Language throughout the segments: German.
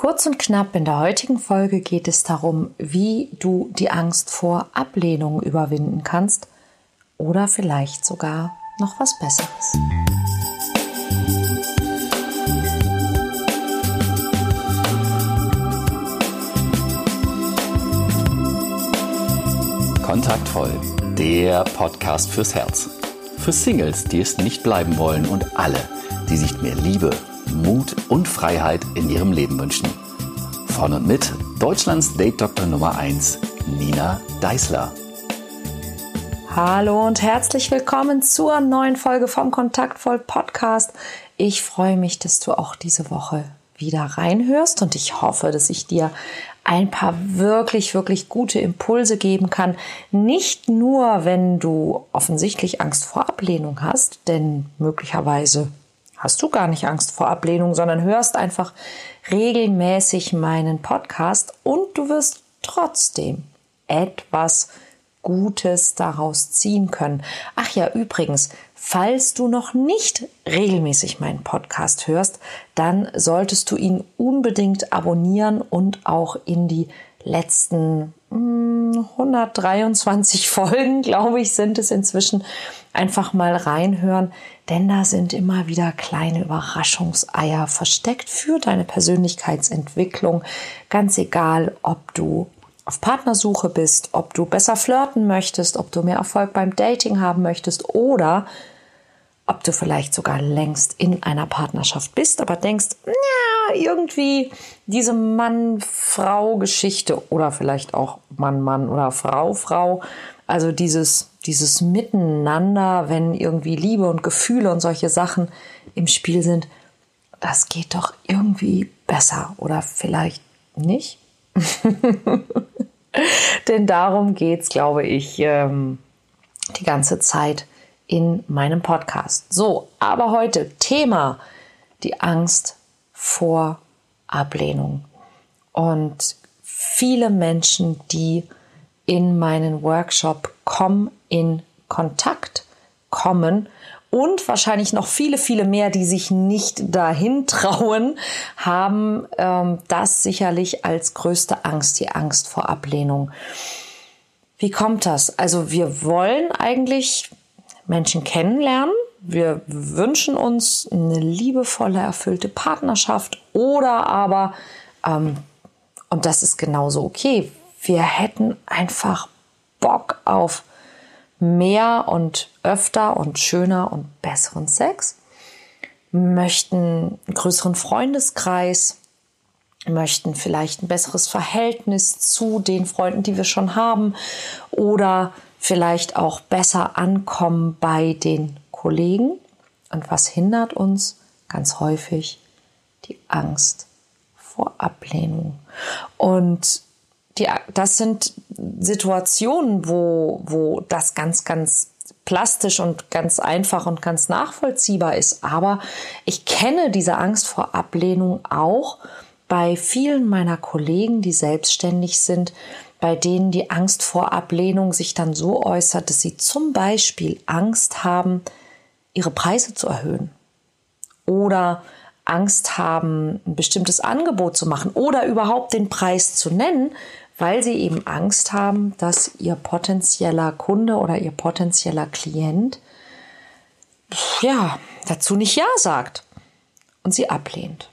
Kurz und knapp in der heutigen Folge geht es darum, wie du die Angst vor Ablehnung überwinden kannst oder vielleicht sogar noch was Besseres. Kontaktvoll, der Podcast fürs Herz. Für Singles, die es nicht bleiben wollen und alle, die sich mehr Liebe, Mut und Freiheit in ihrem Leben wünschen. Von und mit Deutschlands Date-Doktor Nummer 1, Nina Deißler. Hallo und herzlich willkommen zur neuen Folge vom Kontaktvoll Podcast. Ich freue mich, dass du auch diese Woche wieder reinhörst und ich hoffe, dass ich dir ein paar wirklich, wirklich gute Impulse geben kann. Nicht nur, wenn du offensichtlich Angst vor Ablehnung hast, denn möglicherweise hast du gar nicht Angst vor Ablehnung, sondern hörst einfach regelmäßig meinen Podcast und du wirst trotzdem etwas Gutes daraus ziehen können. Ach ja, übrigens, falls du noch nicht regelmäßig meinen Podcast hörst, dann solltest du ihn unbedingt abonnieren und auch in die letzten 123 hm, Folgen, glaube ich, sind es inzwischen, einfach mal reinhören, denn da sind immer wieder kleine Überraschungseier versteckt für deine Persönlichkeitsentwicklung. Ganz egal, ob du auf Partnersuche bist, ob du besser flirten möchtest, ob du mehr Erfolg beim Dating haben möchtest oder ob du vielleicht sogar längst in einer Partnerschaft bist, aber denkst, ja, irgendwie diese Mann-Frau-Geschichte oder vielleicht auch Mann-Mann oder Frau-Frau, also dieses, dieses Miteinander, wenn irgendwie Liebe und Gefühle und solche Sachen im Spiel sind, das geht doch irgendwie besser oder vielleicht nicht. Denn darum geht es, glaube ich, ähm, die ganze Zeit in meinem Podcast. So, aber heute Thema die Angst vor Ablehnung. Und viele Menschen, die in meinen Workshop kommen, in Kontakt kommen und wahrscheinlich noch viele, viele mehr, die sich nicht dahin trauen, haben ähm, das sicherlich als größte Angst, die Angst vor Ablehnung. Wie kommt das? Also wir wollen eigentlich Menschen kennenlernen. Wir wünschen uns eine liebevolle, erfüllte Partnerschaft oder aber, ähm, und das ist genauso okay, wir hätten einfach Bock auf mehr und öfter und schöner und besseren Sex, möchten einen größeren Freundeskreis, möchten vielleicht ein besseres Verhältnis zu den Freunden, die wir schon haben oder vielleicht auch besser ankommen bei den Kollegen. Und was hindert uns ganz häufig? Die Angst vor Ablehnung. Und die, das sind Situationen, wo, wo das ganz, ganz plastisch und ganz einfach und ganz nachvollziehbar ist. Aber ich kenne diese Angst vor Ablehnung auch bei vielen meiner Kollegen, die selbstständig sind, bei denen die Angst vor Ablehnung sich dann so äußert, dass sie zum Beispiel Angst haben, ihre Preise zu erhöhen oder Angst haben, ein bestimmtes Angebot zu machen oder überhaupt den Preis zu nennen, weil sie eben Angst haben, dass ihr potenzieller Kunde oder ihr potenzieller Klient ja dazu nicht Ja sagt und sie ablehnt.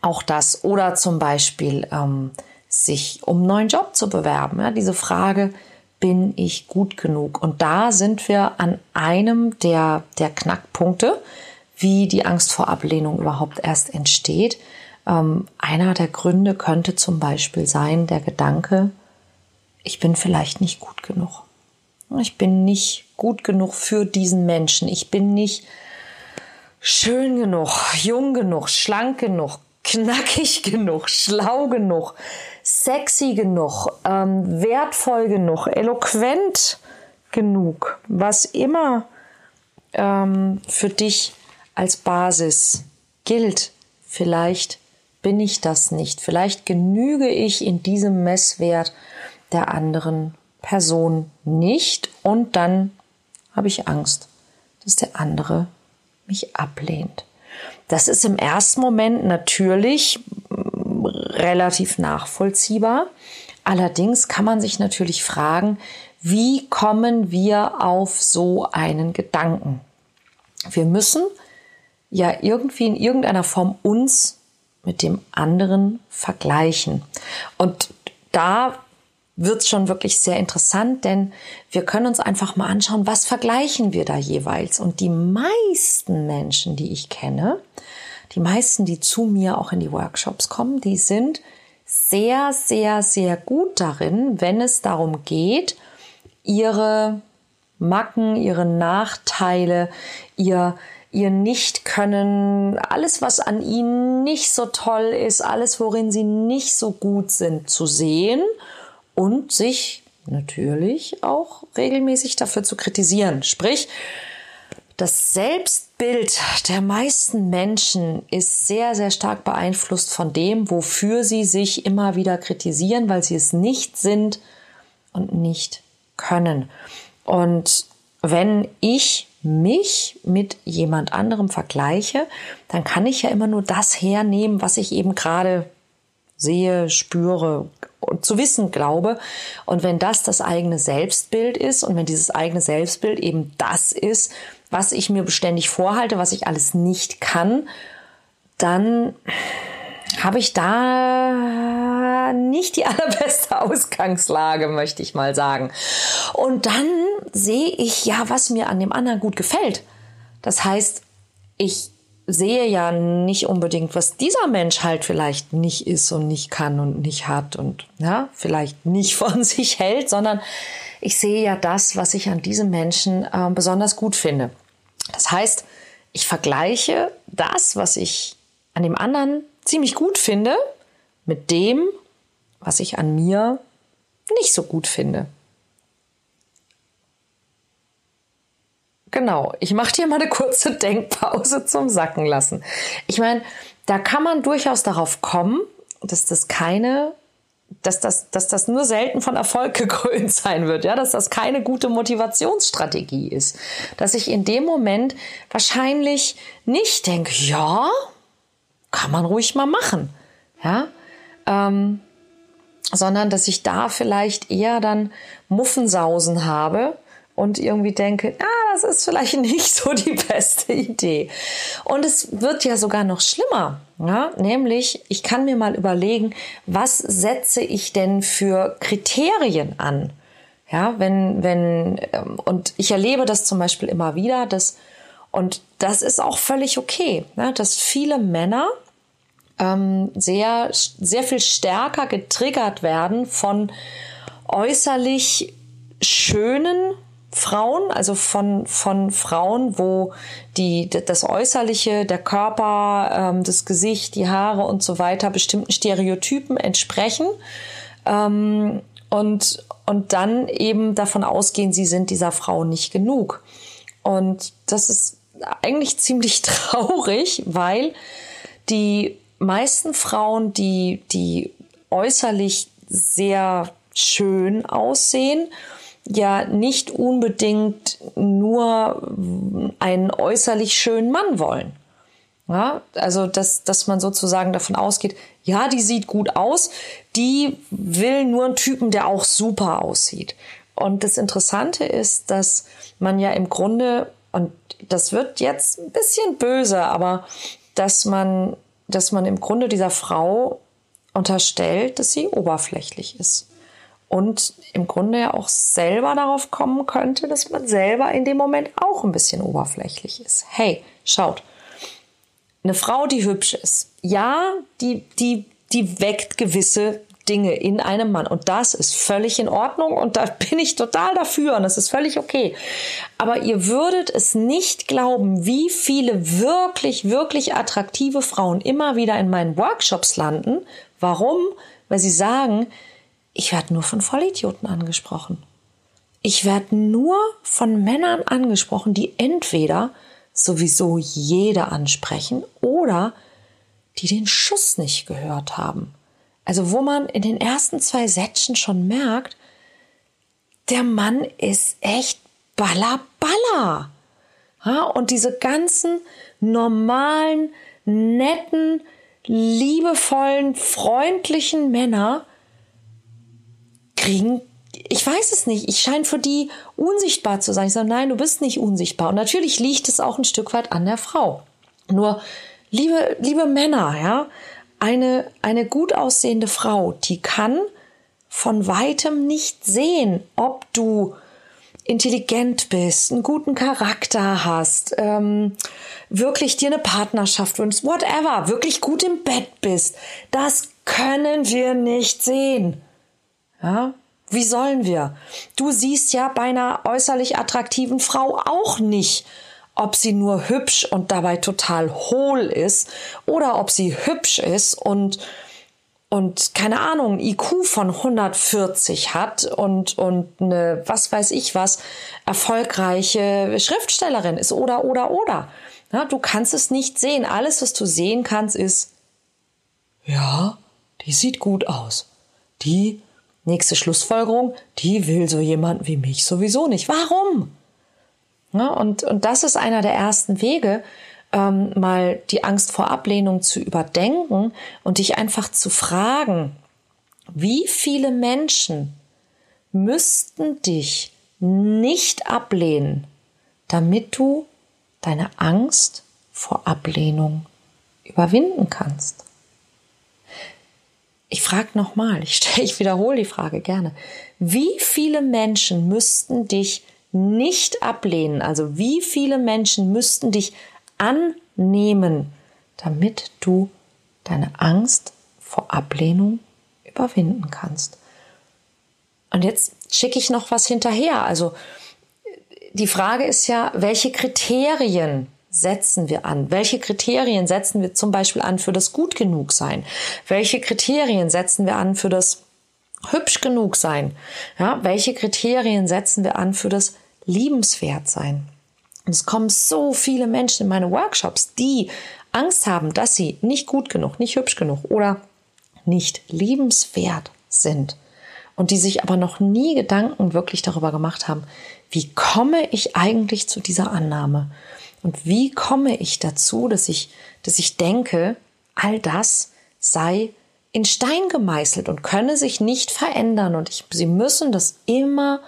Auch das oder zum Beispiel ähm, sich um einen neuen Job zu bewerben. Ja, diese Frage, bin ich gut genug? Und da sind wir an einem der, der Knackpunkte, wie die Angst vor Ablehnung überhaupt erst entsteht. Ähm, einer der Gründe könnte zum Beispiel sein der Gedanke, ich bin vielleicht nicht gut genug. Ich bin nicht gut genug für diesen Menschen. Ich bin nicht schön genug, jung genug, schlank genug, knackig genug, schlau genug, sexy genug, ähm, wertvoll genug, eloquent genug, was immer ähm, für dich als Basis gilt. Vielleicht bin ich das nicht. Vielleicht genüge ich in diesem Messwert der anderen Person nicht und dann habe ich Angst, dass der andere mich ablehnt. Das ist im ersten Moment natürlich relativ nachvollziehbar. Allerdings kann man sich natürlich fragen, wie kommen wir auf so einen Gedanken? Wir müssen ja irgendwie in irgendeiner Form uns mit dem anderen vergleichen. Und da wird es schon wirklich sehr interessant, denn wir können uns einfach mal anschauen, was vergleichen wir da jeweils. Und die meisten Menschen, die ich kenne, die meisten, die zu mir auch in die Workshops kommen, die sind sehr, sehr, sehr gut darin, wenn es darum geht, ihre Macken, ihre Nachteile, ihr, ihr Nicht-Können, alles, was an ihnen nicht so toll ist, alles, worin sie nicht so gut sind, zu sehen und sich natürlich auch regelmäßig dafür zu kritisieren. Sprich, das Selbstbild der meisten Menschen ist sehr, sehr stark beeinflusst von dem, wofür sie sich immer wieder kritisieren, weil sie es nicht sind und nicht können. Und wenn ich mich mit jemand anderem vergleiche, dann kann ich ja immer nur das hernehmen, was ich eben gerade sehe, spüre und zu wissen glaube. Und wenn das das eigene Selbstbild ist und wenn dieses eigene Selbstbild eben das ist, was ich mir beständig vorhalte, was ich alles nicht kann, dann habe ich da nicht die allerbeste Ausgangslage, möchte ich mal sagen. Und dann sehe ich ja, was mir an dem anderen gut gefällt. Das heißt, ich sehe ja nicht unbedingt, was dieser Mensch halt vielleicht nicht ist und nicht kann und nicht hat und ja, vielleicht nicht von sich hält, sondern ich sehe ja das, was ich an diesem Menschen äh, besonders gut finde. Das heißt, ich vergleiche das, was ich an dem anderen ziemlich gut finde, mit dem, was ich an mir nicht so gut finde. Genau, ich mache dir mal eine kurze Denkpause zum Sacken lassen. Ich meine, da kann man durchaus darauf kommen, dass das keine, dass das, dass das nur selten von Erfolg gekrönt sein wird, ja, dass das keine gute Motivationsstrategie ist. Dass ich in dem Moment wahrscheinlich nicht denke, ja, kann man ruhig mal machen, ja, ähm, sondern dass ich da vielleicht eher dann Muffensausen habe und irgendwie denke, ah, das ist vielleicht nicht so die beste Idee. Und es wird ja sogar noch schlimmer. Ja? Nämlich, ich kann mir mal überlegen, was setze ich denn für Kriterien an? Ja, wenn, wenn, ähm, und ich erlebe das zum Beispiel immer wieder, dass, und das ist auch völlig okay, ne, dass viele Männer ähm, sehr, sehr viel stärker getriggert werden von äußerlich schönen Frauen, also von, von Frauen, wo die, das Äußerliche, der Körper, ähm, das Gesicht, die Haare und so weiter bestimmten Stereotypen entsprechen. Ähm, und, und dann eben davon ausgehen, sie sind dieser Frau nicht genug. Und das ist eigentlich ziemlich traurig, weil die meisten Frauen, die, die äußerlich sehr schön aussehen, ja nicht unbedingt nur einen äußerlich schönen Mann wollen. Ja, also, dass, dass man sozusagen davon ausgeht, ja, die sieht gut aus, die will nur einen Typen, der auch super aussieht. Und das Interessante ist, dass man ja im Grunde, und das wird jetzt ein bisschen böse, aber dass man, dass man im Grunde dieser Frau unterstellt, dass sie oberflächlich ist und im Grunde ja auch selber darauf kommen könnte, dass man selber in dem Moment auch ein bisschen oberflächlich ist. Hey, schaut, eine Frau, die hübsch ist, ja, die, die, die weckt gewisse Dinge in einem Mann und das ist völlig in Ordnung und da bin ich total dafür und das ist völlig okay. Aber ihr würdet es nicht glauben, wie viele wirklich, wirklich attraktive Frauen immer wieder in meinen Workshops landen. Warum? Weil sie sagen, ich werde nur von Vollidioten angesprochen. Ich werde nur von Männern angesprochen, die entweder sowieso jede ansprechen oder die den Schuss nicht gehört haben. Also wo man in den ersten zwei Sätzen schon merkt, der Mann ist echt baller baller. Ja, und diese ganzen normalen, netten, liebevollen, freundlichen Männer kriegen, ich weiß es nicht, ich scheine für die unsichtbar zu sein. Ich sage, nein, du bist nicht unsichtbar. Und natürlich liegt es auch ein Stück weit an der Frau. Nur, liebe, liebe Männer, ja, eine, eine gut aussehende Frau, die kann von weitem nicht sehen, ob du intelligent bist, einen guten Charakter hast, ähm, wirklich dir eine Partnerschaft wünschst, whatever, wirklich gut im Bett bist. Das können wir nicht sehen. Ja? Wie sollen wir? Du siehst ja bei einer äußerlich attraktiven Frau auch nicht, ob sie nur hübsch und dabei total hohl ist oder ob sie hübsch ist und und keine Ahnung, IQ von 140 hat und, und eine, was weiß ich was, erfolgreiche Schriftstellerin ist oder, oder, oder. Ja, du kannst es nicht sehen. Alles, was du sehen kannst, ist, ja, die sieht gut aus. Die, nächste Schlussfolgerung, die will so jemand wie mich sowieso nicht. Warum? Ja, und, und das ist einer der ersten Wege, ähm, mal die Angst vor Ablehnung zu überdenken und dich einfach zu fragen, wie viele Menschen müssten dich nicht ablehnen, damit du deine Angst vor Ablehnung überwinden kannst. Ich frage nochmal, ich, ich wiederhole die Frage gerne. Wie viele Menschen müssten dich nicht ablehnen? Also wie viele Menschen müssten dich annehmen, damit du deine Angst vor Ablehnung überwinden kannst. Und jetzt schicke ich noch was hinterher. Also die Frage ist ja, welche Kriterien setzen wir an? Welche Kriterien setzen wir zum Beispiel an für das gut genug sein? Welche Kriterien setzen wir an für das hübsch genug sein? Ja, welche Kriterien setzen wir an für das liebenswert sein? Und es kommen so viele Menschen in meine Workshops, die Angst haben, dass sie nicht gut genug, nicht hübsch genug oder nicht liebenswert sind. Und die sich aber noch nie Gedanken wirklich darüber gemacht haben, wie komme ich eigentlich zu dieser Annahme? Und wie komme ich dazu, dass ich, dass ich denke, all das sei in Stein gemeißelt und könne sich nicht verändern und ich, sie müssen das immer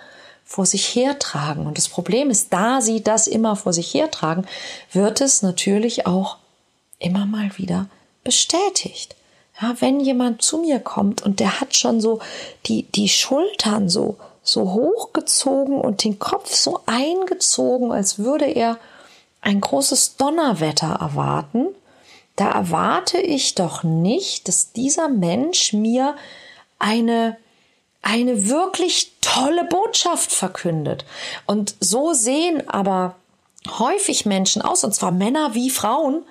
vor sich hertragen. Und das Problem ist, da sie das immer vor sich hertragen, wird es natürlich auch immer mal wieder bestätigt. Ja, wenn jemand zu mir kommt und der hat schon so die, die Schultern so, so hochgezogen und den Kopf so eingezogen, als würde er ein großes Donnerwetter erwarten, da erwarte ich doch nicht, dass dieser Mensch mir eine eine wirklich tolle Botschaft verkündet. Und so sehen aber häufig Menschen aus, und zwar Männer wie Frauen,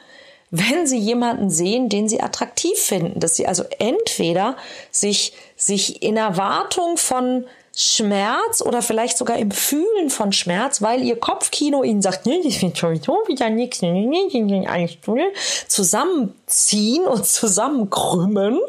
wenn sie jemanden sehen, den sie attraktiv finden, dass sie also entweder sich, sich in Erwartung von Schmerz oder vielleicht sogar im Fühlen von Schmerz, weil ihr Kopfkino ihnen sagt, nee, das wird sowieso wieder nichts, nee, nee, nee, alles zusammenziehen und zusammenkrümmen,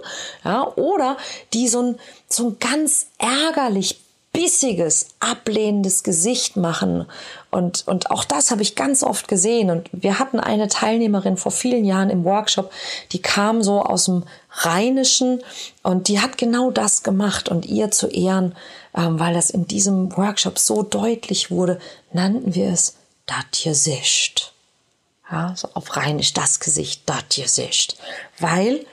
ja, oder die so ein, so ein ganz ärgerlich bissiges, ablehnendes Gesicht machen. Und, und auch das habe ich ganz oft gesehen. Und wir hatten eine Teilnehmerin vor vielen Jahren im Workshop, die kam so aus dem Rheinischen und die hat genau das gemacht. Und ihr zu Ehren, weil das in diesem Workshop so deutlich wurde, nannten wir es dat Gesicht. Ja, so auf Rheinisch das Gesicht, dat Gesicht. Weil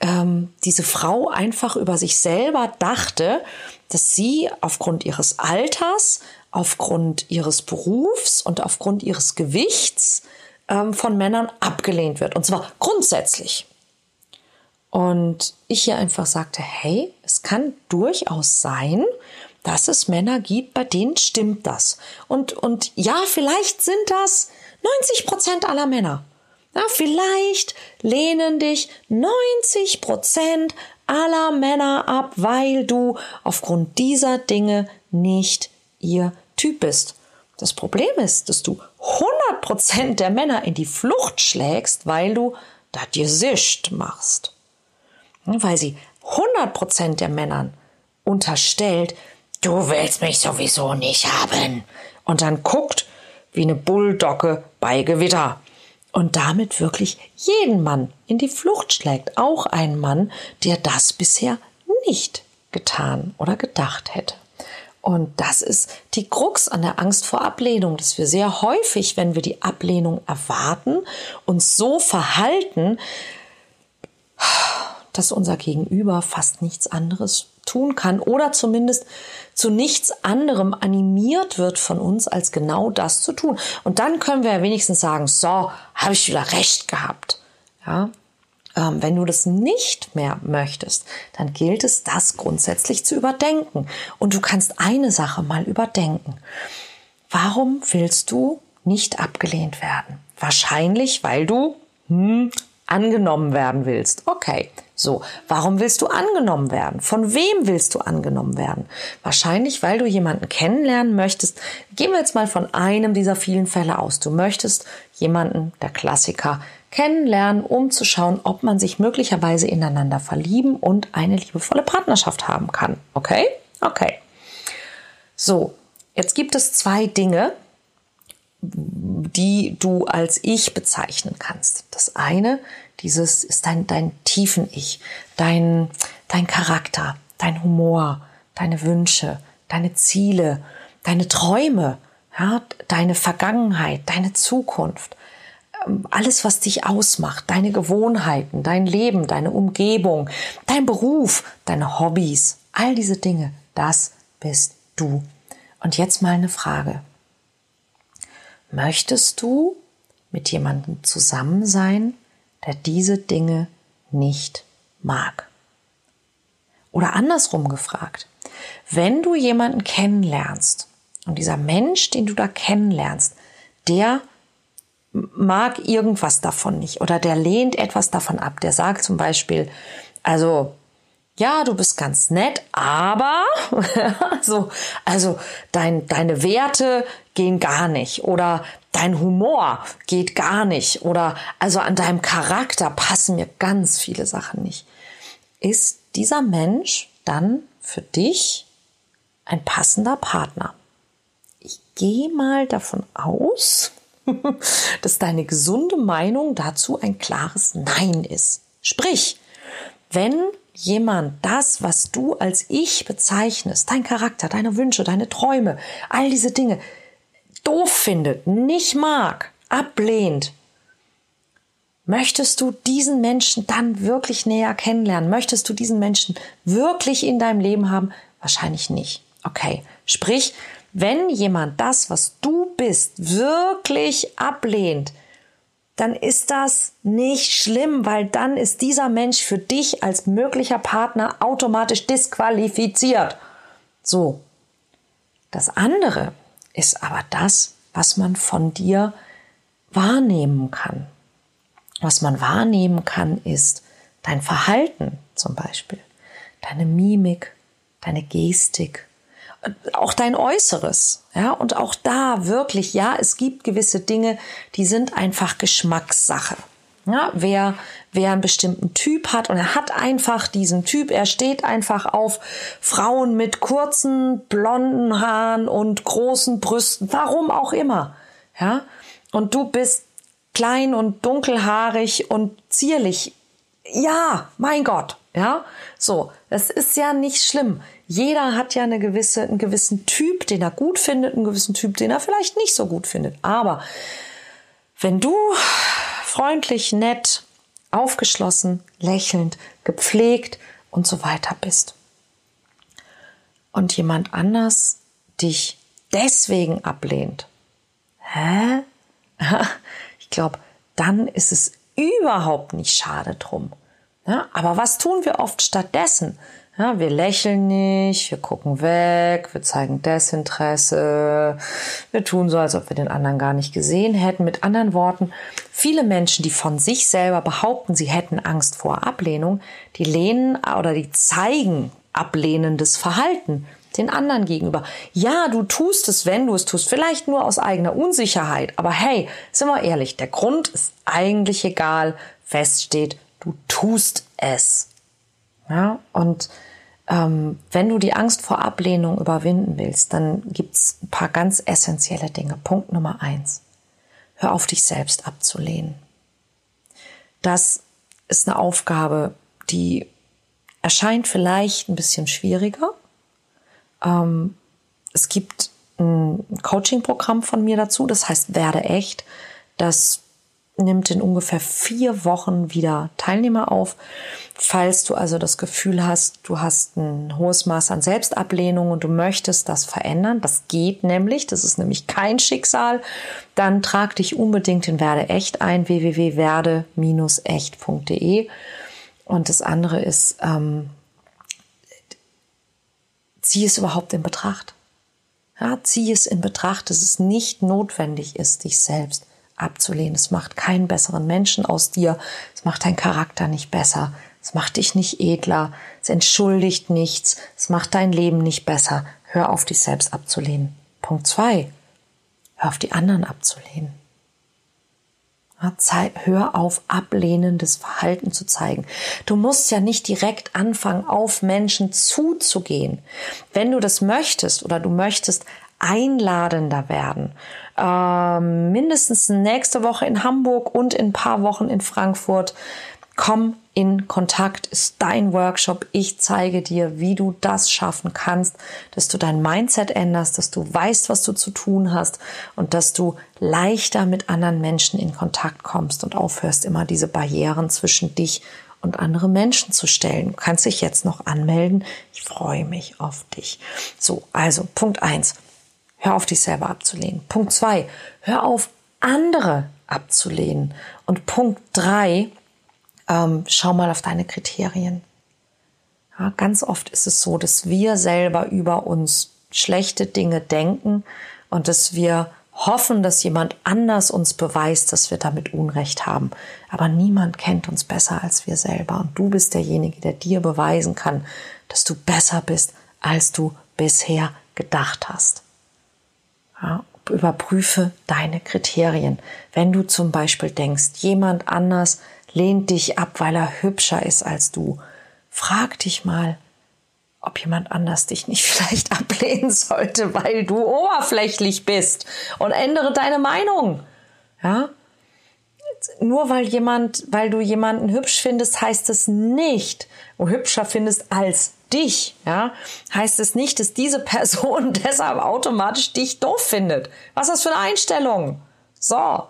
ähm, diese Frau einfach über sich selber dachte, dass sie aufgrund ihres Alters, aufgrund ihres Berufs und aufgrund ihres Gewichts ähm, von Männern abgelehnt wird. Und zwar grundsätzlich. Und ich hier einfach sagte, hey, es kann durchaus sein, dass es Männer gibt, bei denen stimmt das. Und, und ja, vielleicht sind das 90 Prozent aller Männer. Ja, vielleicht lehnen dich 90 Prozent aller Männer ab, weil du aufgrund dieser Dinge nicht ihr Typ bist. Das Problem ist, dass du 100 Prozent der Männer in die Flucht schlägst, weil du das Gesicht machst. Weil sie 100 Prozent der Männern unterstellt, du willst mich sowieso nicht haben. Und dann guckt wie eine Bulldogge bei Gewitter und damit wirklich jeden Mann in die Flucht schlägt, auch einen Mann, der das bisher nicht getan oder gedacht hätte. Und das ist die Krux an der Angst vor Ablehnung, dass wir sehr häufig, wenn wir die Ablehnung erwarten, uns so verhalten, dass unser Gegenüber fast nichts anderes tun kann oder zumindest zu nichts anderem animiert wird von uns, als genau das zu tun. Und dann können wir ja wenigstens sagen, so, habe ich wieder recht gehabt. Ja, ähm, wenn du das nicht mehr möchtest, dann gilt es, das grundsätzlich zu überdenken. Und du kannst eine Sache mal überdenken. Warum willst du nicht abgelehnt werden? Wahrscheinlich, weil du hm, angenommen werden willst. Okay, so, warum willst du angenommen werden? Von wem willst du angenommen werden? Wahrscheinlich, weil du jemanden kennenlernen möchtest. Gehen wir jetzt mal von einem dieser vielen Fälle aus. Du möchtest jemanden, der Klassiker, kennenlernen, um zu schauen, ob man sich möglicherweise ineinander verlieben und eine liebevolle Partnerschaft haben kann. Okay? Okay. So, jetzt gibt es zwei Dinge, die du als Ich bezeichnen kannst. Das eine, dieses ist dein, dein tiefen Ich, dein, dein Charakter, dein Humor, deine Wünsche, deine Ziele, deine Träume, ja, deine Vergangenheit, deine Zukunft, ähm, alles, was dich ausmacht, deine Gewohnheiten, dein Leben, deine Umgebung, dein Beruf, deine Hobbys, all diese Dinge, das bist du. Und jetzt mal eine Frage. Möchtest du mit jemandem zusammen sein, der diese Dinge nicht mag? Oder andersrum gefragt, wenn du jemanden kennenlernst und dieser Mensch, den du da kennenlernst, der mag irgendwas davon nicht oder der lehnt etwas davon ab, der sagt zum Beispiel, also ja, du bist ganz nett, aber also, also dein, deine Werte gehen gar nicht oder dein Humor geht gar nicht oder also an deinem Charakter passen mir ganz viele Sachen nicht. Ist dieser Mensch dann für dich ein passender Partner? Ich gehe mal davon aus, dass deine gesunde Meinung dazu ein klares Nein ist. Sprich, wenn jemand das, was du als ich bezeichnest, dein Charakter, deine Wünsche, deine Träume, all diese Dinge, doof findet, nicht mag, ablehnt, möchtest du diesen Menschen dann wirklich näher kennenlernen? Möchtest du diesen Menschen wirklich in deinem Leben haben? Wahrscheinlich nicht. Okay, sprich, wenn jemand das, was du bist, wirklich ablehnt, dann ist das nicht schlimm, weil dann ist dieser Mensch für dich als möglicher Partner automatisch disqualifiziert. So. Das andere ist aber das, was man von dir wahrnehmen kann. Was man wahrnehmen kann, ist dein Verhalten zum Beispiel, deine Mimik, deine Gestik, auch dein Äußeres. Ja, und auch da wirklich, ja, es gibt gewisse Dinge, die sind einfach Geschmackssache. Ja, wer, wer einen bestimmten Typ hat und er hat einfach diesen Typ, er steht einfach auf Frauen mit kurzen blonden Haaren und großen Brüsten, warum auch immer. Ja, und du bist klein und dunkelhaarig und zierlich. Ja, mein Gott. Ja, so, das ist ja nicht schlimm. Jeder hat ja eine gewisse, einen gewissen Typ, den er gut findet, einen gewissen Typ, den er vielleicht nicht so gut findet. Aber wenn du freundlich, nett, aufgeschlossen, lächelnd, gepflegt und so weiter bist und jemand anders dich deswegen ablehnt, hä? Ich glaube, dann ist es überhaupt nicht schade drum. Ja, aber was tun wir oft stattdessen? Ja, wir lächeln nicht, wir gucken weg, wir zeigen Desinteresse, wir tun so, als ob wir den anderen gar nicht gesehen hätten. Mit anderen Worten, viele Menschen, die von sich selber behaupten, sie hätten Angst vor Ablehnung, die lehnen oder die zeigen ablehnendes Verhalten den anderen gegenüber. Ja, du tust es, wenn du es tust, vielleicht nur aus eigener Unsicherheit, aber hey, sind wir ehrlich, der Grund ist eigentlich egal, feststeht, du tust es. Ja, und ähm, wenn du die Angst vor Ablehnung überwinden willst, dann gibt's ein paar ganz essentielle Dinge. Punkt Nummer eins. Hör auf, dich selbst abzulehnen. das ist eine Aufgabe, die erscheint vielleicht ein bisschen schwieriger. Ähm, es gibt ein Coaching-Programm von mir dazu, das heißt Werde echt. Das nimmt in ungefähr vier Wochen wieder Teilnehmer auf. Falls du also das Gefühl hast, du hast ein hohes Maß an Selbstablehnung und du möchtest das verändern, das geht nämlich, das ist nämlich kein Schicksal, dann trag dich unbedingt in Werde echt ein, www.werde-echt.de. Und das andere ist, ähm, zieh es überhaupt in Betracht. Ja, zieh es in Betracht, dass es nicht notwendig ist, dich selbst abzulehnen. Es macht keinen besseren Menschen aus dir. Es macht deinen Charakter nicht besser. Es macht dich nicht edler. Es entschuldigt nichts. Es macht dein Leben nicht besser. Hör auf, dich selbst abzulehnen. Punkt zwei. Hör auf, die anderen abzulehnen. Hör auf, ablehnendes Verhalten zu zeigen. Du musst ja nicht direkt anfangen, auf Menschen zuzugehen. Wenn du das möchtest oder du möchtest einladender werden. Ähm, mindestens nächste Woche in Hamburg und in ein paar Wochen in Frankfurt. Komm in Kontakt, ist dein Workshop. Ich zeige dir, wie du das schaffen kannst, dass du dein Mindset änderst, dass du weißt, was du zu tun hast und dass du leichter mit anderen Menschen in Kontakt kommst und aufhörst, immer diese Barrieren zwischen dich und andere Menschen zu stellen. Du kannst dich jetzt noch anmelden. Ich freue mich auf dich. So, also Punkt eins Hör auf, dich selber abzulehnen. Punkt zwei, hör auf, andere abzulehnen. Und Punkt drei, ähm, schau mal auf deine Kriterien. Ja, ganz oft ist es so, dass wir selber über uns schlechte Dinge denken und dass wir hoffen, dass jemand anders uns beweist, dass wir damit Unrecht haben. Aber niemand kennt uns besser als wir selber. Und du bist derjenige, der dir beweisen kann, dass du besser bist, als du bisher gedacht hast. Ja, überprüfe deine Kriterien. Wenn du zum Beispiel denkst, jemand anders lehnt dich ab, weil er hübscher ist als du, frag dich mal, ob jemand anders dich nicht vielleicht ablehnen sollte, weil du oberflächlich bist und ändere deine Meinung. Ja? Nur weil jemand, weil du jemanden hübsch findest, heißt es nicht, und hübscher findest als dich, ja, heißt es nicht, dass diese Person deshalb automatisch dich doof findet. Was ist das für eine Einstellung? So,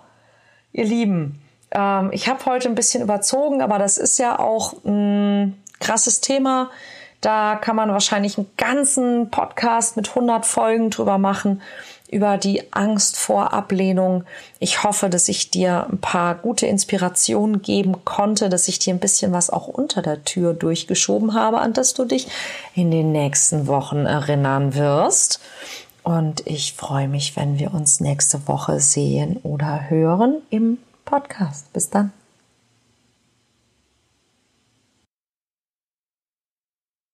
ihr Lieben, ähm, ich habe heute ein bisschen überzogen, aber das ist ja auch ein krasses Thema. Da kann man wahrscheinlich einen ganzen Podcast mit 100 Folgen drüber machen über die Angst vor Ablehnung. Ich hoffe, dass ich dir ein paar gute Inspirationen geben konnte, dass ich dir ein bisschen was auch unter der Tür durchgeschoben habe, an das du dich in den nächsten Wochen erinnern wirst. Und ich freue mich, wenn wir uns nächste Woche sehen oder hören im Podcast. Bis dann.